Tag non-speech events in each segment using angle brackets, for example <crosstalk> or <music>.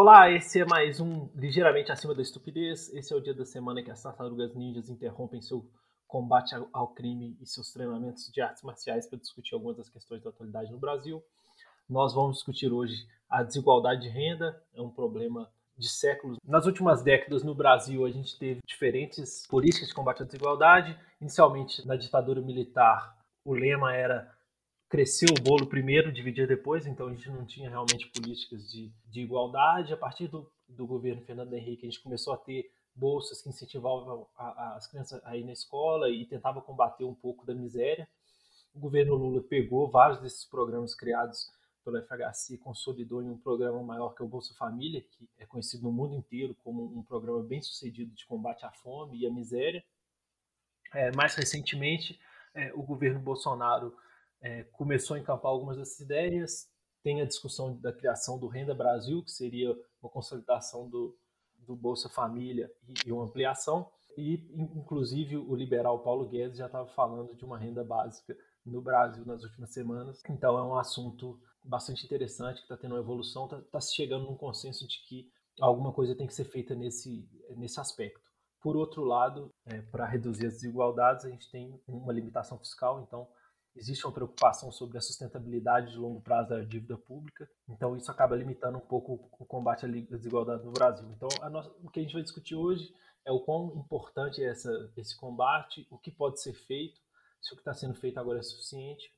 Olá, esse é mais um Ligeiramente Acima da Estupidez. Esse é o dia da semana que as tartarugas ninjas interrompem seu combate ao crime e seus treinamentos de artes marciais para discutir algumas das questões da atualidade no Brasil. Nós vamos discutir hoje a desigualdade de renda, é um problema de séculos. Nas últimas décadas no Brasil, a gente teve diferentes políticas de combate à desigualdade. Inicialmente, na ditadura militar, o lema era crescer o bolo primeiro, dividir depois, então a gente não tinha realmente políticas de, de igualdade. A partir do, do governo Fernando Henrique, a gente começou a ter bolsas que incentivavam a, a, as crianças a ir na escola e tentava combater um pouco da miséria. O governo Lula pegou vários desses programas criados pelo FHC e consolidou em um programa maior que é o Bolsa Família, que é conhecido no mundo inteiro como um programa bem sucedido de combate à fome e à miséria. É, mais recentemente, é, o governo Bolsonaro é, começou a encampar algumas dessas ideias. Tem a discussão da criação do Renda Brasil, que seria uma consolidação do, do Bolsa Família e, e uma ampliação. E, inclusive, o liberal Paulo Guedes já estava falando de uma renda básica no Brasil nas últimas semanas. Então, é um assunto bastante interessante que está tendo uma evolução, está tá se chegando num consenso de que alguma coisa tem que ser feita nesse, nesse aspecto. Por outro lado, é, para reduzir as desigualdades, a gente tem uma limitação fiscal, então existe uma preocupação sobre a sustentabilidade de longo prazo da dívida pública, então isso acaba limitando um pouco o combate à desigualdade no Brasil. Então, nossa, o que a gente vai discutir hoje é o quão importante é essa, esse combate, o que pode ser feito, se o que está sendo feito agora é suficiente.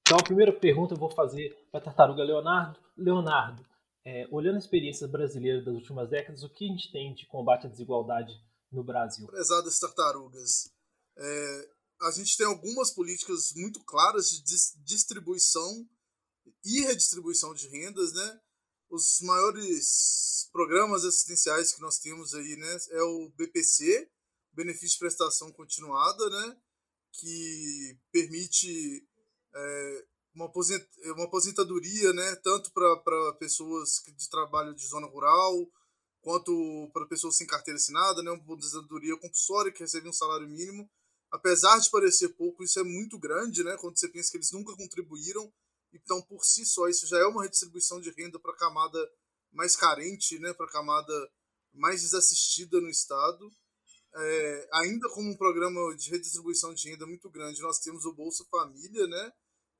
Então, a primeira pergunta eu vou fazer para a tartaruga Leonardo. Leonardo, é, olhando a experiência brasileira das últimas décadas, o que a gente tem de combate à desigualdade no Brasil? Prezadas tartarugas, é, a gente tem algumas políticas muito claras de distribuição e redistribuição de rendas, né? Os maiores programas assistenciais que nós temos aí, né, é o BPC, benefício de prestação continuada, né, que permite é, uma, aposent uma aposentadoria, né, tanto para pessoas de trabalho de zona rural, quanto para pessoas sem carteira assinada, né, uma aposentadoria compulsória que recebe um salário mínimo apesar de parecer pouco, isso é muito grande, né? Quando você pensa que eles nunca contribuíram, então por si só isso já é uma redistribuição de renda para a camada mais carente, né? Para a camada mais desassistida no estado. É, ainda como um programa de redistribuição de renda muito grande, nós temos o Bolsa Família, né?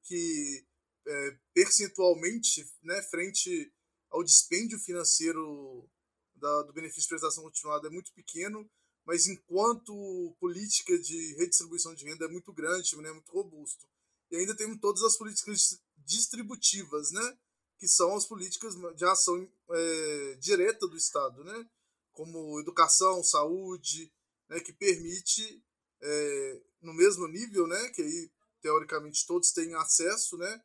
Que é, percentualmente, né? Frente ao dispêndio financeiro da, do benefício de prestação continuada é muito pequeno mas enquanto política de redistribuição de renda é muito grande, né, muito robusto. E ainda temos todas as políticas distributivas, né, que são as políticas de ação é, direta do Estado, né, como educação, saúde, né, que permite, é, no mesmo nível, né, que aí teoricamente todos têm acesso, né,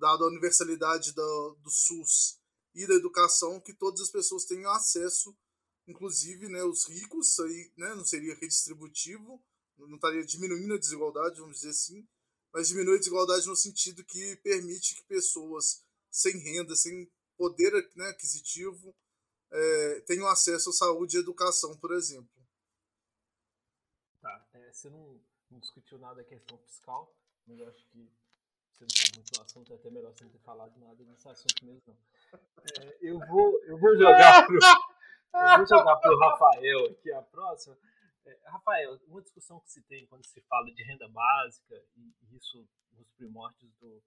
dado a universalidade do, do SUS e da educação, que todas as pessoas tenham acesso inclusive né, os ricos, aí, né, não seria redistributivo, não estaria diminuindo a desigualdade, vamos dizer assim, mas diminui a desigualdade no sentido que permite que pessoas sem renda, sem poder né, aquisitivo, é, tenham acesso à saúde e educação, por exemplo. Tá, é, você não, não, discutiu nada da questão fiscal, mas eu acho que você não sabe muito do assunto, é até melhor você não ter falado nada desse assunto mesmo, não. É, eu, vou, eu vou jogar pro... <laughs> Eu vou jogar para o <laughs> Rafael aqui a próxima. É, Rafael, uma discussão que se tem quando se fala de renda básica, e isso nos primórdios do,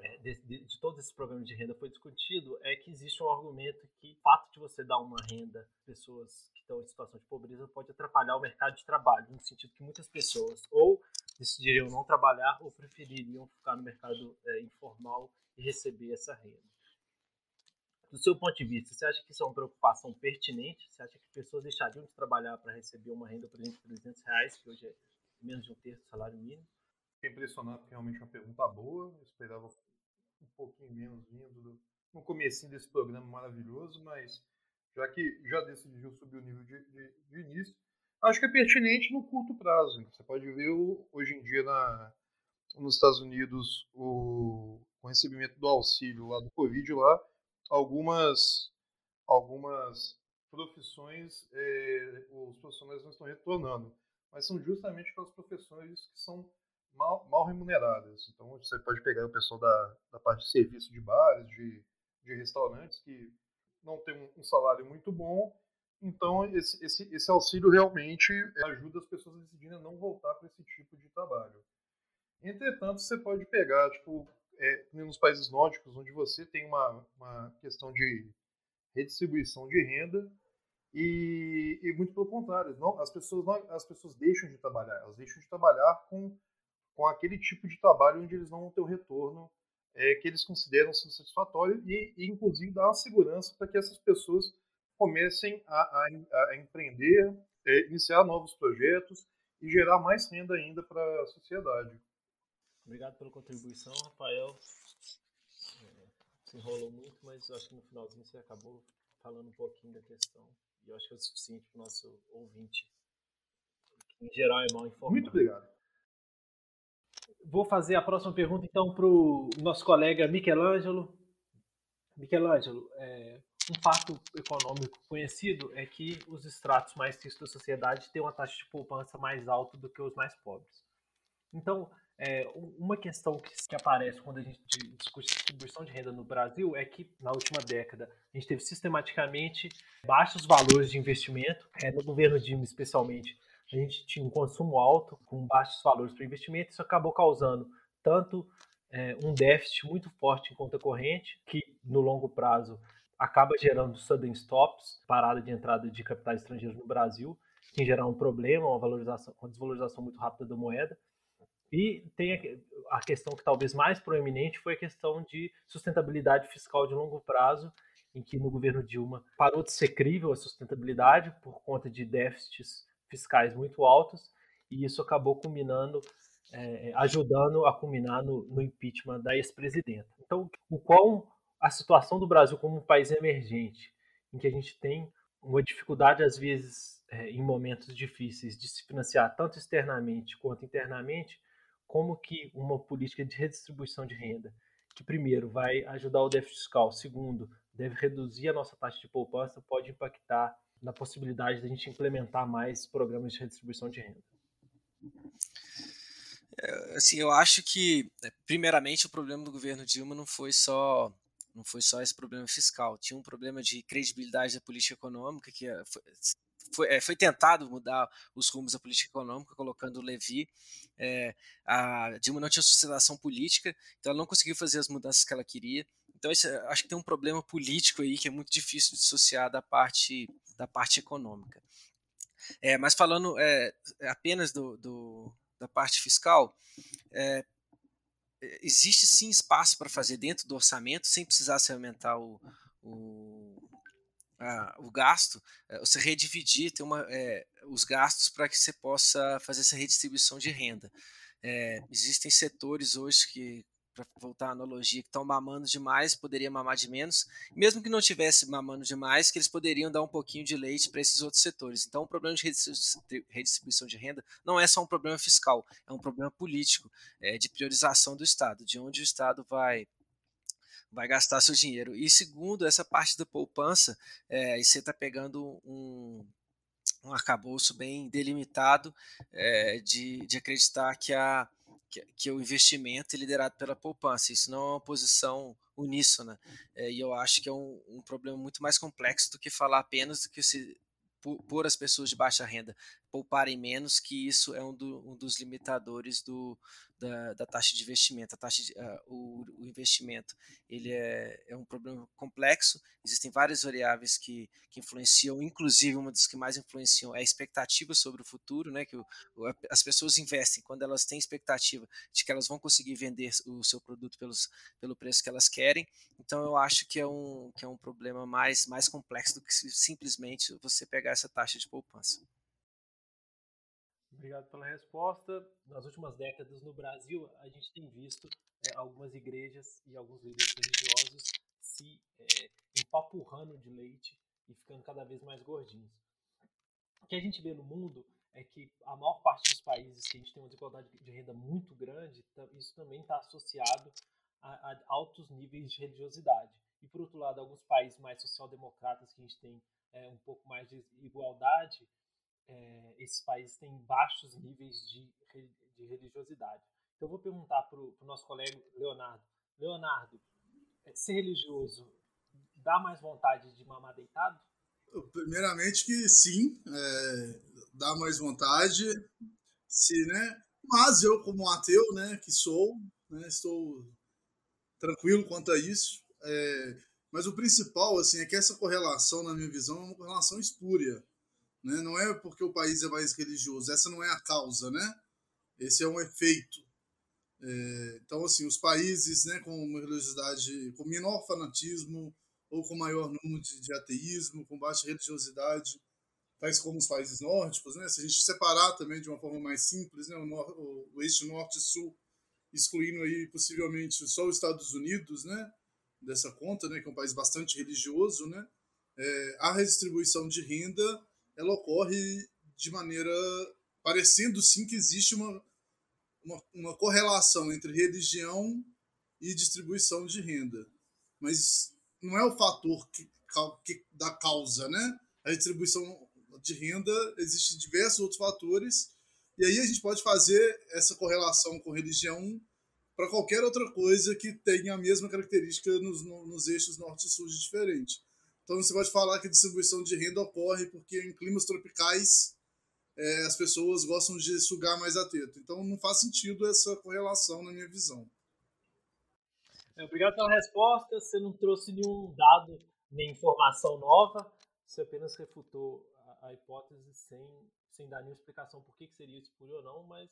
é, de, de, de, todos esses programas de renda foi discutido, é que existe um argumento que o fato de você dar uma renda a pessoas que estão em situação de pobreza pode atrapalhar o mercado de trabalho, no sentido que muitas pessoas ou decidiriam não trabalhar ou prefeririam ficar no mercado é, informal e receber essa renda do seu ponto de vista, você acha que isso é uma preocupação pertinente? Você acha que pessoas deixariam de trabalhar para receber uma renda, por exemplo, de 300 reais, que hoje é menos de um terço do salário mínimo? Fiquei impressionado, porque realmente é uma pergunta boa. Eu esperava um pouquinho menos vindo do, no começo desse programa maravilhoso, mas já que já decidiu subir o nível de, de, de início, acho que é pertinente no curto prazo. Você pode ver hoje em dia na, nos Estados Unidos o, o recebimento do auxílio lá do Covid lá algumas, algumas profissões é, os profissionais não estão retornando, mas são justamente aquelas profissões que são mal, mal remuneradas. Então você pode pegar o pessoal da, da parte de serviço de bares, de, de restaurantes, que não tem um, um salário muito bom, então esse, esse, esse auxílio realmente ajuda as pessoas a decidirem não voltar para esse tipo de trabalho. Entretanto, você pode pegar, tipo, é, nos países nórdicos, onde você tem uma, uma questão de redistribuição de renda, e, e, muito pelo contrário, não, as, pessoas não, as pessoas deixam de trabalhar, elas deixam de trabalhar com, com aquele tipo de trabalho onde eles não vão ter o retorno é, que eles consideram satisfatório e, e, inclusive, dá uma segurança para que essas pessoas comecem a, a, a empreender, é, iniciar novos projetos e gerar mais renda ainda para a sociedade. Obrigado pela contribuição, Rafael. É, se enrolou muito, mas acho que no finalzinho você acabou falando um pouquinho da questão. E eu acho que é o suficiente para o nosso ouvinte, que em geral é mal informado. Muito obrigado. Vou fazer a próxima pergunta então para o nosso colega Michelangelo. Michelangelo, é, um fato econômico conhecido é que os estratos mais ricos da sociedade têm uma taxa de poupança mais alta do que os mais pobres. Então, é, uma questão que, que, aparece quando a gente discute distribuição de renda no Brasil é que, na última década, a gente teve sistematicamente baixos valores de investimento, é, no governo Dilma especialmente. A gente tinha um consumo alto, com baixos valores para investimento, isso acabou causando tanto é, um déficit muito forte em conta corrente, que no longo prazo acaba gerando sudden stops, parada de entrada de capitais estrangeiros no Brasil, que gerar um problema, uma valorização, uma desvalorização muito rápida da moeda e tem a questão que talvez mais proeminente foi a questão de sustentabilidade fiscal de longo prazo, em que no governo Dilma parou de ser crível a sustentabilidade por conta de déficits fiscais muito altos, e isso acabou culminando, é, ajudando a culminar no, no impeachment da ex-presidenta. Então, o qual a situação do Brasil como um país emergente, em que a gente tem uma dificuldade, às vezes, é, em momentos difíceis, de se financiar tanto externamente quanto internamente, como que uma política de redistribuição de renda, que primeiro vai ajudar o déficit fiscal, segundo, deve reduzir a nossa taxa de poupança, pode impactar na possibilidade de a gente implementar mais programas de redistribuição de renda. É, assim, eu acho que, é, primeiramente, o problema do governo Dilma não foi só não foi só esse problema fiscal, tinha um problema de credibilidade da política econômica que é, foi, é, foi, tentado mudar os rumos da política econômica, colocando o Levi. É, a Dilma não tinha sustentação política, então ela não conseguiu fazer as mudanças que ela queria. Então, isso, acho que tem um problema político aí que é muito difícil de dissociar da parte, da parte econômica. É, mas falando é, apenas do, do, da parte fiscal, é, existe sim espaço para fazer dentro do orçamento, sem precisar se aumentar o, o, o gasto, é, você redividir ter uma, é, os gastos para que você possa fazer essa redistribuição de renda. É, existem setores hoje que, para voltar à analogia, que estão mamando demais, poderia mamar de menos, mesmo que não tivesse mamando demais, que eles poderiam dar um pouquinho de leite para esses outros setores. Então, o problema de redistribuição de renda não é só um problema fiscal, é um problema político, é, de priorização do Estado, de onde o Estado vai vai gastar seu dinheiro. E segundo, essa parte da poupança, é, você está pegando um, um arcabouço bem delimitado é, de, de acreditar que, a, que, que, o investimento é liderado pela poupança. Isso não é uma posição uníssona. É, e eu acho que é um, um, problema muito mais complexo do que falar apenas do que se por, as pessoas de baixa renda pouparem menos, que isso é um, do, um dos limitadores do, da, da, taxa de investimento. A taxa de, uh, o, o, investimento ele é, é, um problema complexo, existem várias variáveis que, que, influenciam, inclusive uma das que mais influenciam é a expectativa sobre o futuro, né, que o, as pessoas investem quando elas têm expectativa de que elas vão conseguir vender o seu produto pelos, pelo preço que elas querem. Então eu acho que é um, que é um problema mais, mais complexo do que simplesmente você pegar essa taxa de poupança. Obrigado pela resposta. Nas últimas décadas no Brasil, a gente tem visto é, algumas igrejas e alguns líderes religiosos se é, empapurrando de leite e ficando cada vez mais gordinhos. O que a gente vê no mundo é que a maior parte dos países que a gente tem uma desigualdade de renda muito grande, isso também está associado a, a, altos níveis de religiosidade. E por outro lado, alguns países mais social-democratas que a gente tem é, um pouco mais de igualdade, é, esses países têm baixos níveis de, de religiosidade. Então, eu vou perguntar para o nosso colega Leonardo. Leonardo, é, ser religioso dá mais vontade de mamar deitado? Primeiramente que sim, é, dá mais vontade, se, né? Mas eu, como ateu, né, que sou, né, estou tranquilo quanto a isso. É, mas o principal, assim, é que essa correlação, na minha visão, é uma correlação espúria. Né? Não é porque o país é mais religioso, essa não é a causa, né? Esse é um efeito. É, então, assim, os países né, com uma religiosidade, com menor fanatismo ou com maior número de, de ateísmo, com baixa religiosidade, tais como os países nórdicos, né? Se a gente separar também de uma forma mais simples, né? O, nor o, o eixo norte-sul, excluindo aí possivelmente só os Estados Unidos, né? Dessa conta, né? Que é um país bastante religioso, né? É, a redistribuição de renda, ela ocorre de maneira parecendo sim que existe uma, uma, uma correlação entre religião e distribuição de renda, mas não é o fator que, que da causa, né? A distribuição de renda, existem diversos outros fatores, e aí a gente pode fazer essa correlação com religião para qualquer outra coisa que tenha a mesma característica nos, nos eixos norte e sul de diferente. Então você pode falar que a distribuição de renda ocorre porque em climas tropicais é, as pessoas gostam de sugar mais a teta. Então não faz sentido essa correlação na minha visão. É, obrigado pela resposta. Você não trouxe nenhum dado nem informação nova. Você apenas refutou a hipótese sem, sem dar nenhuma explicação por que, que seria espúrio ou não, mas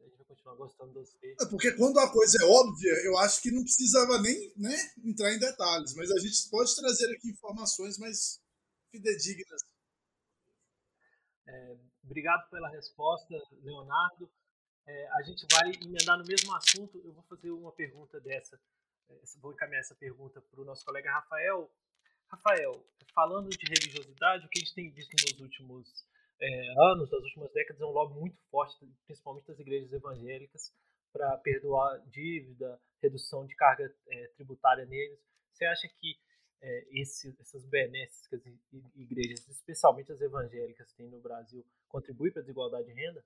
a gente vai continuar gostando de você. É porque quando a coisa é óbvia, eu acho que não precisava nem né, entrar em detalhes, mas a gente pode trazer aqui informações mais fidedignas. É, obrigado pela resposta, Leonardo. É, a gente vai emendar no mesmo assunto. Eu vou fazer uma pergunta dessa. É, vou encaminhar essa pergunta para o nosso colega Rafael. Rafael, falando de religiosidade, o que a gente tem visto nos últimos é, anos, nas últimas décadas, é um lobby muito forte, principalmente das igrejas evangélicas, para perdoar dívida, redução de carga é, tributária neles. Você acha que é, esse, essas benesses que as igrejas, especialmente as evangélicas, têm no Brasil, contribuem para a desigualdade de renda?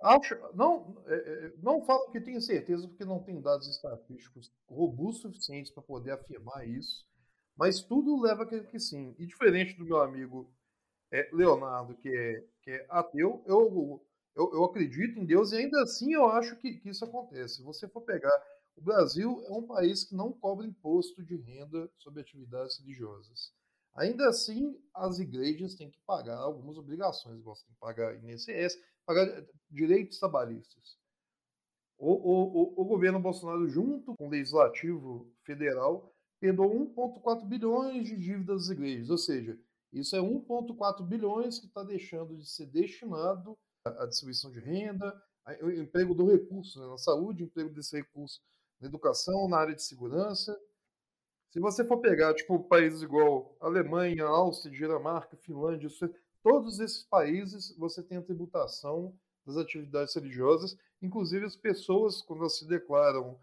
Acho, não, é, é, não falo que tenho certeza, porque não tenho dados estatísticos robustos suficientes para poder afirmar isso, mas tudo leva a que, que sim. E diferente do meu amigo é, Leonardo, que é, que é ateu, eu, eu, eu, acredito em Deus e ainda assim eu acho que, que isso acontece. Se você for pegar, o Brasil é um país que não cobra imposto de renda sobre atividades religiosas. Ainda assim, as igrejas têm que pagar algumas obrigações, igual têm que pagar INSS, pagar direitos trabalhistas. O, o, o, governo Bolsonaro, junto com o Legislativo Federal, perdoou 1,4 bilhões de dívidas das igrejas. Ou seja, isso é 1,4 bilhões que está deixando de ser destinado à distribuição de renda, ao emprego do recurso né, na saúde, emprego desse recurso na educação, na área de segurança. Se você for pegar tipo países igual Alemanha, Áustria, Dinamarca, Finlândia, todos esses países você tem a tributação das atividades religiosas, inclusive as pessoas quando elas se declaram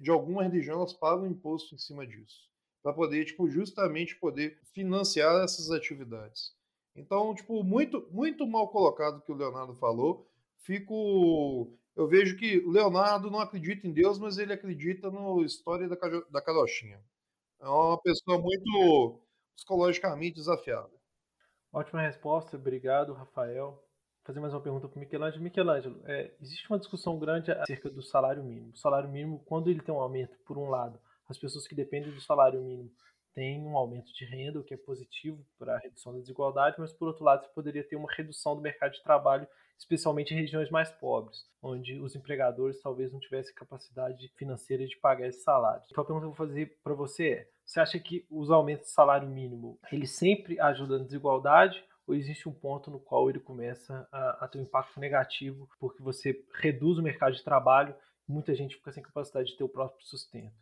de alguma religião elas pagam imposto em cima disso, para poder tipo justamente poder financiar essas atividades. Então, tipo, muito muito mal colocado que o Leonardo falou. Fico eu vejo que o Leonardo não acredita em Deus, mas ele acredita no história da, da carochinha. É uma pessoa muito psicologicamente desafiada. Ótima resposta, obrigado, Rafael. Fazer mais uma pergunta para o Michelangelo. Michelangelo, é, existe uma discussão grande acerca do salário mínimo. O salário mínimo, quando ele tem um aumento, por um lado, as pessoas que dependem do salário mínimo têm um aumento de renda, o que é positivo para a redução da desigualdade, mas por outro lado, você poderia ter uma redução do mercado de trabalho especialmente em regiões mais pobres, onde os empregadores talvez não tivessem capacidade financeira de pagar esses salários. Então a pergunta que eu vou fazer para você é: você acha que os aumentos de salário mínimo ele sempre ajudam na desigualdade ou existe um ponto no qual ele começa a, a, ter um impacto negativo porque você reduz o mercado de trabalho e muita gente fica sem capacidade de ter o próprio sustento?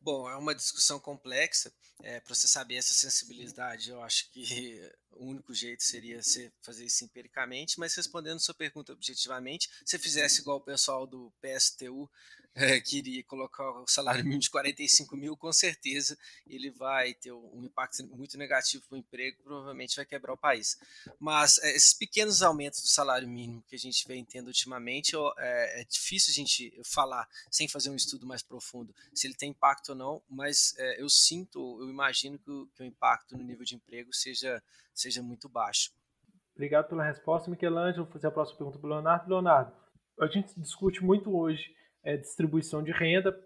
Bom, é uma discussão complexa. É, Para você saber essa sensibilidade, eu acho que o único jeito seria você fazer isso empiricamente, mas respondendo sua pergunta objetivamente, se fizesse igual o pessoal do PSTU <laughs> é, queria colocar o salário mínimo de 45 mil, com certeza ele vai ter um impacto muito negativo para o emprego, provavelmente vai quebrar o país. Mas é, esses pequenos aumentos do salário mínimo que a gente vem tendo ultimamente, é, é, difícil a gente falar sem fazer um estudo mais profundo se ele tem impacto ou não, mas eu sinto, eu imagino que o, que o impacto no nível de emprego seja, seja muito baixo. Obrigado pela resposta, Michelangelo. Vou fazer a próxima pergunta para o Leonardo. Leonardo, a gente discute muito hoje é, distribuição de renda,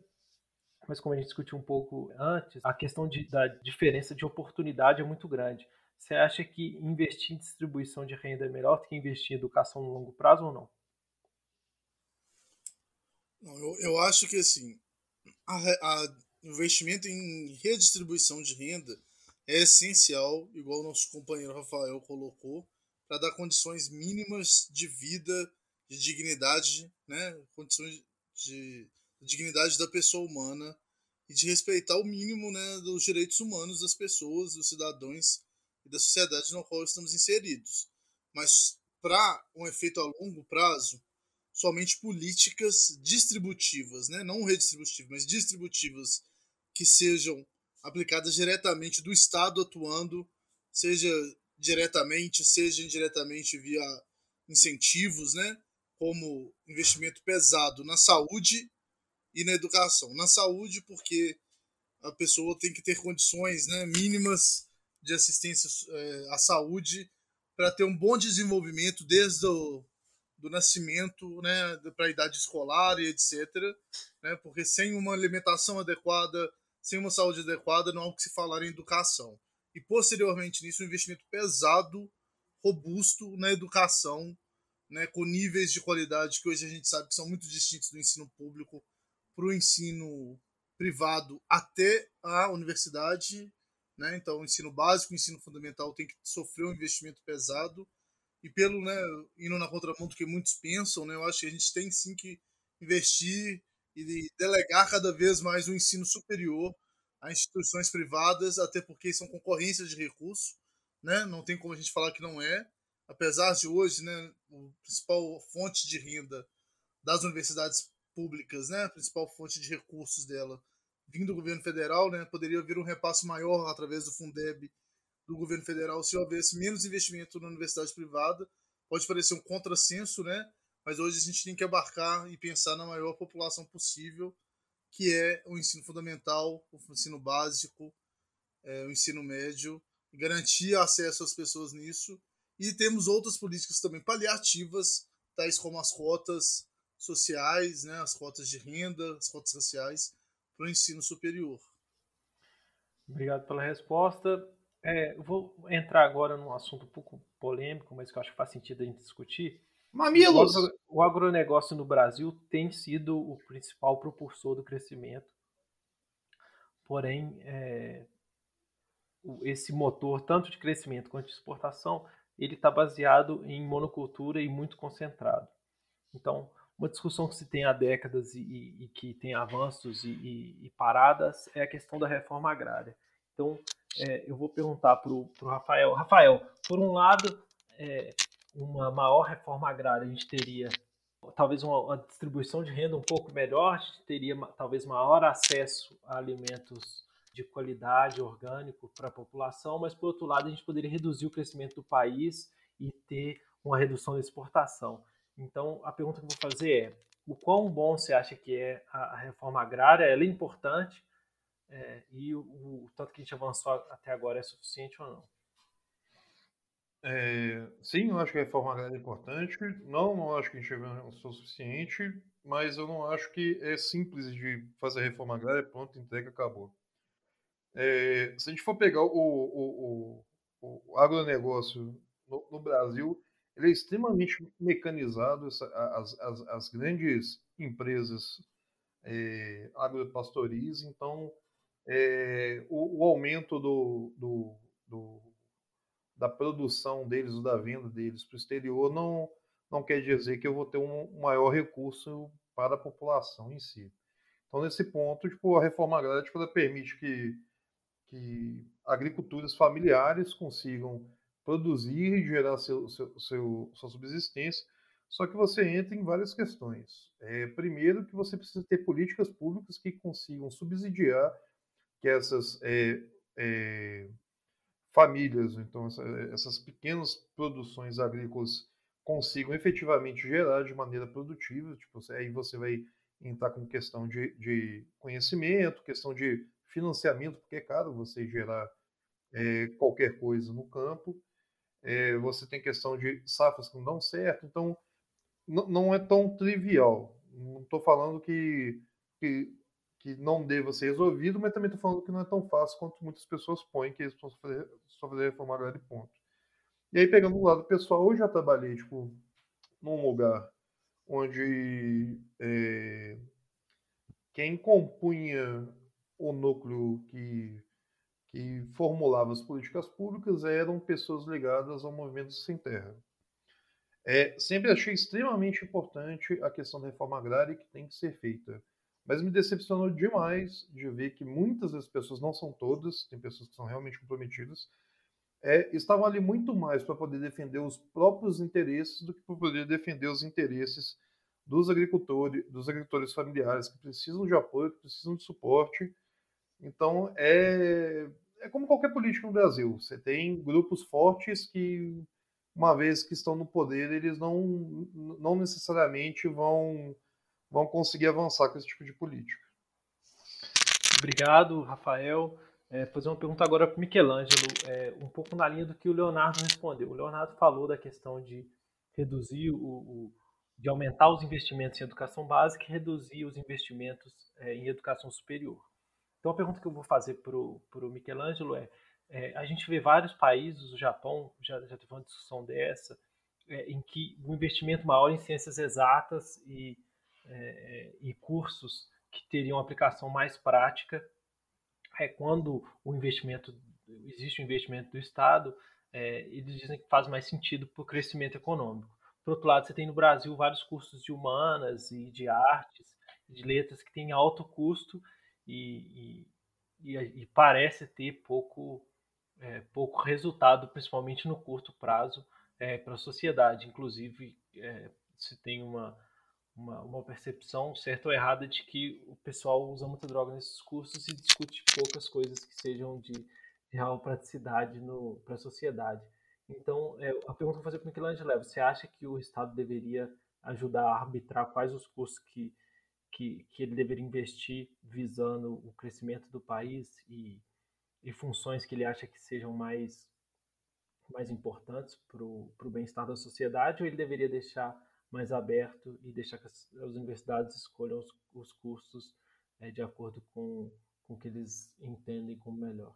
mas como a gente discutiu um pouco antes, a questão de, da diferença de oportunidade é muito grande. Você acha que investir em distribuição de renda é melhor do que investir em educação no longo prazo ou não? não eu, eu acho que assim, a, a investimento em redistribuição de renda é essencial, igual o nosso companheiro Rafael colocou, para dar condições mínimas de vida, de dignidade, né? condições de dignidade da pessoa humana e de respeitar o mínimo né, dos direitos humanos das pessoas, dos cidadãos e da sociedade na qual estamos inseridos. Mas para um efeito a longo prazo, somente políticas distributivas, né, não redistributivas, mas distributivas, que sejam aplicadas diretamente do Estado atuando, seja diretamente, seja indiretamente via incentivos, né, como investimento pesado na saúde e na educação. Na saúde, porque a pessoa tem que ter condições né, mínimas de assistência é, à saúde para ter um bom desenvolvimento desde o do nascimento né, para a idade escolar e etc. Né, porque sem uma alimentação adequada, sem uma saúde adequada, não há o que se falar em educação. E posteriormente nisso, um investimento pesado, robusto na educação né, com níveis de qualidade que hoje a gente sabe que são muito distintos do ensino público para o ensino privado até a universidade. Né? Então, o ensino básico, o ensino fundamental tem que sofrer um investimento pesado. E pelo, né, indo na contramão do que muitos pensam, né, eu acho que a gente tem sim que investir e delegar cada vez mais o ensino superior a instituições privadas, até porque são concorrências de recursos, né? Não tem como a gente falar que não é apesar de hoje, né, o principal fonte de renda das universidades públicas, né, a principal fonte de recursos dela vindo do governo federal, né, poderia haver um repasse maior através do Fundeb do governo federal se houvesse menos investimento na universidade privada. Pode parecer um contrassenso, né, mas hoje a gente tem que abarcar e pensar na maior população possível, que é o ensino fundamental, o ensino básico, é, o ensino médio, garantir acesso às pessoas nisso e temos outras políticas também paliativas, tais como as cotas sociais, né, as cotas de renda, as cotas raciais para o ensino superior. Obrigado pela resposta. É, vou entrar agora num assunto um pouco polêmico, mas que eu acho que faz sentido a gente discutir. Mamilos! O, o agronegócio no Brasil tem sido o principal propulsor do crescimento. Porém, é, esse motor, tanto de crescimento quanto de exportação, ele está baseado em monocultura e muito concentrado. Então, uma discussão que se tem há décadas e, e, e que tem avanços e, e, paradas é a questão da reforma agrária. Então, é, eu vou perguntar para o Rafael. Rafael, por um lado, é, uma maior reforma agrária, a gente teria talvez uma, uma, distribuição de renda um pouco melhor, a gente teria talvez maior acesso a alimentos de qualidade orgânico para a população, mas por outro lado a gente poderia reduzir o crescimento do país e ter uma redução da exportação. Então a pergunta que eu vou fazer é: o quão bom você acha que é a, reforma agrária? Ela é importante é, e o, o, tanto que a gente avançou até agora é suficiente ou não? É, sim, eu acho que a reforma agrária é importante. Não, não acho que a gente avançou o suficiente, mas eu não acho que é simples de fazer a reforma agrária, pronto, entrega, acabou. É, se a gente for pegar o, o, o, o agronegócio no, no, Brasil, ele é extremamente mecanizado. As, as, as grandes empresas é, agropastoris, então é, o, o, aumento do, do, do, da produção deles da venda deles para o exterior não, não quer dizer que eu vou ter um maior recurso para a população em si. Então, nesse ponto, tipo, a reforma agrária tipo, permite que que agriculturas familiares consigam produzir e gerar seu, seu, seu, sua subsistência, Só que você entra em várias questões. É, primeiro, que você precisa ter políticas públicas que consigam subsidiar que essas é, é, famílias, então essa, essas pequenas produções agrícolas consigam efetivamente gerar de maneira produtiva. Tipo, aí você vai entrar com questão de, de conhecimento, questão de financiamento, porque é caro você gerar é, qualquer coisa no campo. É, você tem questão de safras que não dão certo, então não é tão trivial. Não estou falando que, que, que, não deva ser resolvido, mas também estou falando que não é tão fácil quanto muitas pessoas põem que eles precisam fazer, só fazer reforma agrária e ponto. E aí, pegando o lado pessoal, eu já trabalhei tipo, num lugar onde é, quem compunha o núcleo que, que formulava as políticas públicas eram pessoas ligadas ao movimento sem terra. É, sempre achei extremamente importante a questão da reforma agrária que tem que ser feita. Mas me decepcionou demais de ver que muitas das pessoas, não são todas, tem pessoas que são realmente comprometidas, é, estavam ali muito mais para poder defender os próprios interesses do que para poder defender os interesses dos agricultores, dos agricultores familiares que precisam de apoio, que precisam de suporte. Então é, é como qualquer político no Brasil. Você tem grupos fortes que uma vez que estão no poder, eles não, não necessariamente vão, vão conseguir avançar com esse tipo de política. Obrigado, Rafael. É, fazer uma pergunta agora para o Michelangelo, é, um pouco na linha do que o Leonardo respondeu. O Leonardo falou da questão de reduzir o, o de aumentar os investimentos em educação básica e reduzir os investimentos é, em educação superior. Então a pergunta que eu vou fazer para o Michelangelo é, é, a gente vê vários países, o Japão já, já teve uma discussão dessa, é, em que o investimento maior em ciências exatas e, é, e cursos que teriam aplicação mais prática é quando o investimento existe o investimento do Estado, é, eles dizem que faz mais sentido para o crescimento econômico. Por outro lado, você tem no Brasil vários cursos de humanas e de artes, de letras que têm alto custo e, e, e, parece ter pouco é, pouco resultado, principalmente no curto prazo, é, para a sociedade. Inclusive, é, se tem uma, uma, uma, percepção certa ou errada de que o pessoal usa muita droga nesses cursos e discute poucas coisas que sejam de, de real praticidade para a sociedade. Então, é, a pergunta que eu vou fazer para o Michelangelo é: você acha que o Estado deveria ajudar a arbitrar quais os cursos que, que, que ele deveria investir visando o crescimento do país e e funções que ele acha que sejam mais, mais importantes para o bem-estar da sociedade, ou ele deveria deixar mais aberto e deixar que as, as universidades escolham os, os cursos é, de acordo com, com o que eles entendem como melhor?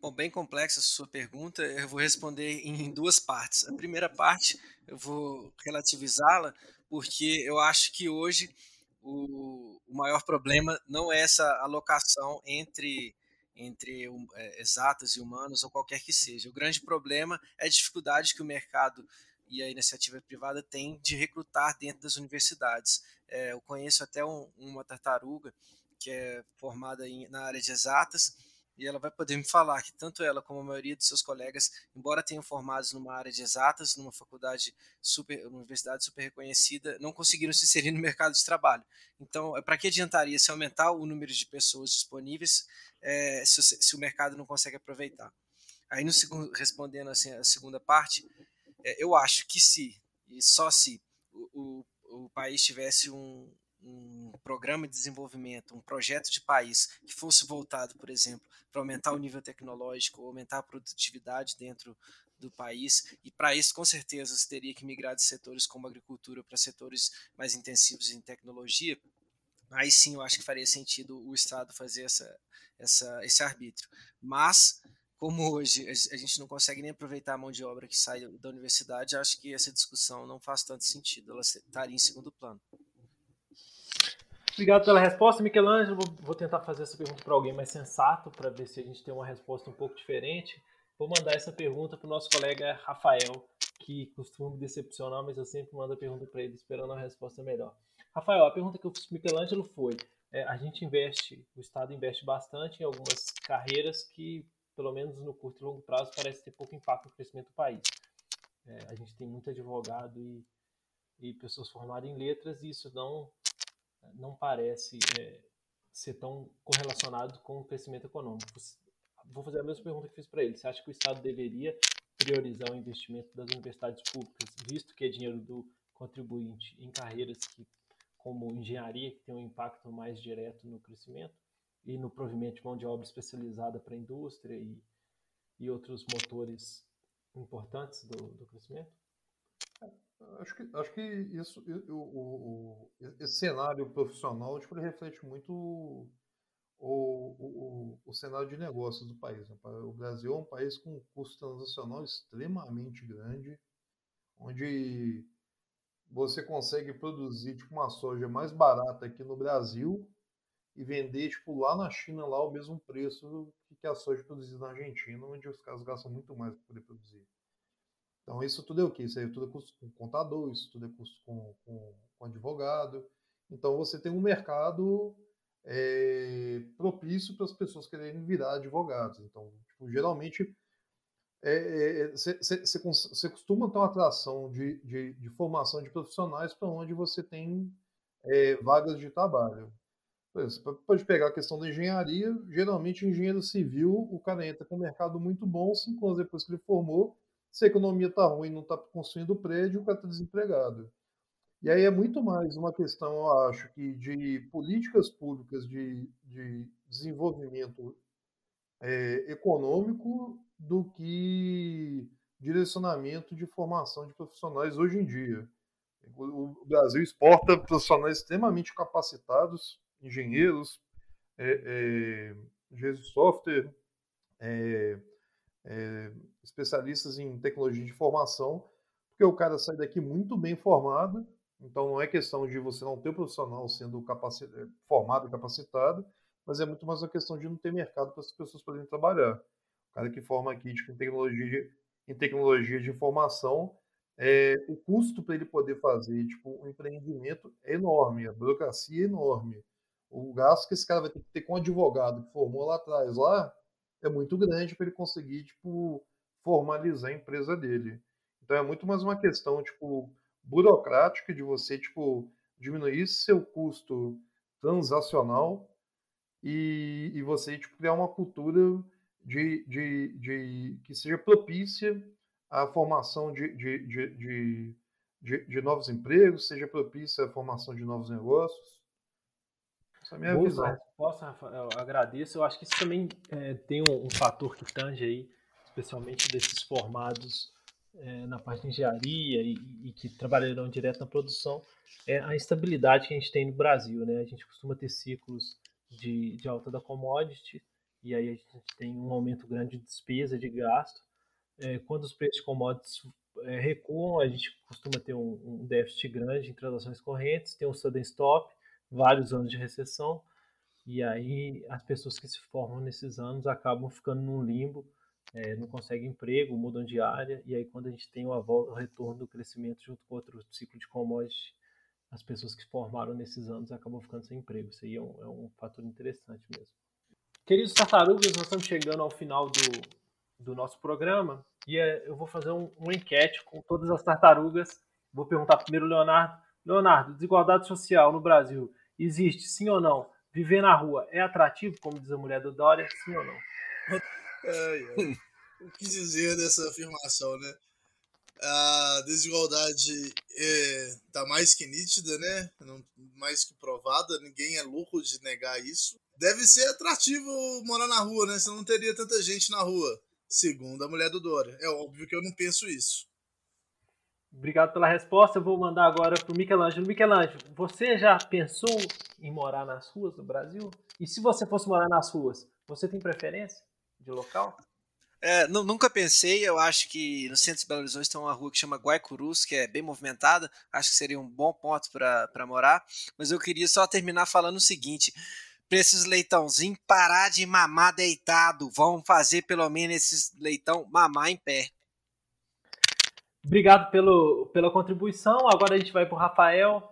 Bom, bem complexa a sua pergunta, eu vou responder em duas partes. A primeira parte eu vou relativizá-la, porque eu acho que hoje o, o maior problema não é essa alocação entre entre é, exatas e humanas ou qualquer que seja. O grande problema é a dificuldade que o mercado e a iniciativa privada tem de recrutar dentro das universidades. É, eu conheço até um, uma tartaruga que é formada em, na área de exatas e ela vai poder me falar que tanto ela como a maioria de seus colegas, embora tenham formados numa área de exatas, numa faculdade super, uma universidade super reconhecida, não conseguiram se inserir no mercado de trabalho. Então, é, para que adiantaria se aumentar o número de pessoas disponíveis é, se, se, o mercado não consegue aproveitar? Aí, no respondendo assim a segunda parte, é, eu acho que se e só se o, o, o país tivesse um, um programa de desenvolvimento, um projeto de país que fosse voltado, por exemplo, para aumentar o nível tecnológico, aumentar a produtividade dentro do país, e para isso, com certeza, você teria que migrar de setores como agricultura para setores mais intensivos em tecnologia. Aí sim, eu acho que faria sentido o Estado fazer essa, essa, esse arbítrio. Mas, como hoje a gente não consegue nem aproveitar a mão de obra que sai da universidade, acho que essa discussão não faz tanto sentido, ela estaria em segundo plano. Obrigado pela resposta, Michelangelo. Vou tentar fazer essa pergunta para alguém mais sensato, para ver se a gente tem uma resposta um pouco diferente. Vou mandar essa pergunta para o nosso colega Rafael, que costuma me decepcionar, mas eu sempre mando a pergunta para ele esperando a resposta melhor. Rafael, a pergunta que eu fiz para Michelangelo foi: é, a gente investe, o Estado investe bastante em algumas carreiras que, pelo menos no curto e longo prazo, parece ter pouco impacto no crescimento do país. É, a gente tem muito advogado e e pessoas formadas em letras, e isso não, não parece é, ser tão correlacionado com o crescimento econômico. Vou fazer a mesma pergunta que fiz para ele. Você acha que o Estado deveria priorizar o investimento das universidades públicas, visto que é dinheiro do contribuinte em carreiras que, como engenharia, que tem um impacto mais direto no crescimento e no provimento de mão de obra especializada para a indústria e, e outros motores importantes do, do crescimento? Acho que, acho que isso, o, o, esse cenário profissional tipo, reflete muito o, o, o, cenário de negócios do país. Né? O Brasil é um país com um custo transacional extremamente grande, onde você consegue produzir tipo, uma soja mais barata aqui no Brasil e vender tipo, lá na China lá o mesmo preço que a soja produzida na Argentina, onde os caras gastam muito mais para poder produzir. Então, isso tudo é o quê? Isso aí tudo é custo com contador, isso tudo é custo com, com, com advogado. Então, você tem um mercado é, propício para as pessoas quererem virar advogados. Então, tipo, geralmente, você é, é, costuma ter uma atração de, de, de formação de profissionais para onde você tem é, vagas de trabalho. Você pode pegar a questão da engenharia, geralmente engenheiro civil, o cara entra com um mercado muito bom, cinco anos depois que ele formou, se a economia está ruim, não está construindo prédio, o cara está desempregado. E aí é muito mais uma questão, eu acho, que de políticas públicas de, de desenvolvimento é, econômico do que direcionamento de formação de profissionais hoje em dia. O Brasil exporta profissionais extremamente capacitados, engenheiros, é, é, engenheiros de software, é, é, especialistas em tecnologia de informação, porque o cara sai daqui muito bem formado, então não é questão de você não ter o profissional sendo eh, formado e capacitado, mas é muito mais uma questão de não ter mercado para as pessoas poderem trabalhar. O cara que forma aqui tipo, em, tecnologia de, em tecnologia de informação, é, o custo para ele poder fazer tipo, um empreendimento é enorme, a burocracia é enorme. O gasto que esse cara vai ter que ter com um advogado que formou lá atrás lá é muito grande para ele conseguir tipo, formalizar a empresa dele. Então é muito mais uma questão tipo burocrática de você tipo diminuir seu custo transacional e, e você tipo, criar uma cultura de, de, de que seja propícia à formação de, de, de, de, de novos empregos, seja propícia à formação de novos negócios. Essa é a minha Boa visão. Resposta, Rafael. Eu agradeço. Eu acho que isso também é, tem um, um fator que tange aí especialmente desses formados é, na parte de engenharia e, e, que trabalharão direto na produção, é a instabilidade que a gente tem no Brasil. Né? A gente costuma ter ciclos de, de alta da commodity, e aí a gente tem um aumento grande de despesa, de gasto. É, quando os preços de commodities é, recuam, a gente costuma ter um, um, déficit grande em transações correntes, tem um sudden stop, vários anos de recessão, e aí as pessoas que se formam nesses anos acabam ficando num limbo, é, não conseguem emprego, mudam de área, e aí quando a gente tem o, o retorno do crescimento junto com outro ciclo de commodity, as pessoas que formaram nesses anos acabam ficando sem emprego. Isso aí é um, é um fator interessante mesmo. Queridos tartarugas, nós estamos chegando ao final do, do nosso programa e é, eu vou fazer um, uma enquete com todas as tartarugas. Vou perguntar primeiro ao Leonardo. Leonardo, desigualdade social no Brasil existe, sim ou não? Viver na rua é atrativo, como diz a mulher do Dória, sim ou não? Ai, ai. O que dizer dessa afirmação, né? A desigualdade é, mais que nítida, né? Não, mais que provada, ninguém é louco de negar isso. Deve ser atrativo morar na rua, né? Você não teria tanta gente na rua, segundo a mulher do Dória. É óbvio que eu não penso isso. Obrigado pela resposta. Eu vou mandar agora para o Michelangelo. Michelangelo, você já pensou em morar nas ruas do Brasil? E se você fosse morar nas ruas, você tem preferência? de local? É, nunca pensei, eu acho que no centro de Belo Horizonte tem uma rua que chama Guaicurus, que é bem movimentada, acho que seria um bom ponto para morar, mas eu queria só terminar falando o seguinte, para esses leitãozinhos parar de mamar deitado, vão fazer pelo menos esses leitão mamar em pé. Obrigado pelo, pela contribuição, agora a gente vai para o Rafael.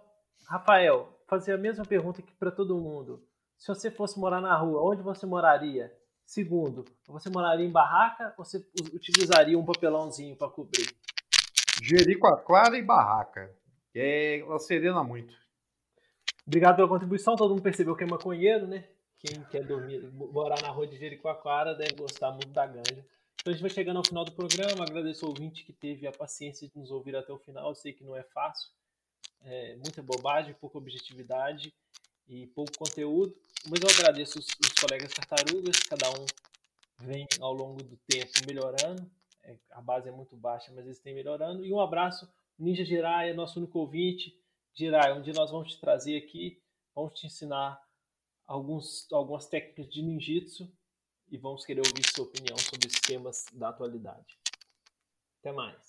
Rafael, fazer a mesma pergunta aqui para todo mundo. Se você fosse morar na rua, onde você moraria? Segundo, você moraria em barraca ou você utilizaria um papelãozinho para cobrir? Jericoacoara e barraca. que é, ela serena muito. Obrigado pela contribuição. Todo mundo percebeu que é maconheiro, né? Quem quer dormir, morar na rua de Jericoacoara deve gostar muito da ganja. Então a gente vai chegando ao final do programa. Agradeço ao ouvinte que teve a paciência de nos ouvir até o final. Eu sei que não é fácil. É muita bobagem, pouca objetividade e pouco conteúdo. Mas eu agradeço os, os colegas tartarugas. Cada um vem ao longo do tempo melhorando. É, a base é muito baixa, mas eles têm melhorando. E um abraço, Ninja Jirai, é nosso único ouvinte. Jirai, um dia nós vamos te trazer aqui, vamos te ensinar alguns, algumas técnicas de ninjitsu e vamos querer ouvir sua opinião sobre os temas da atualidade. Até mais.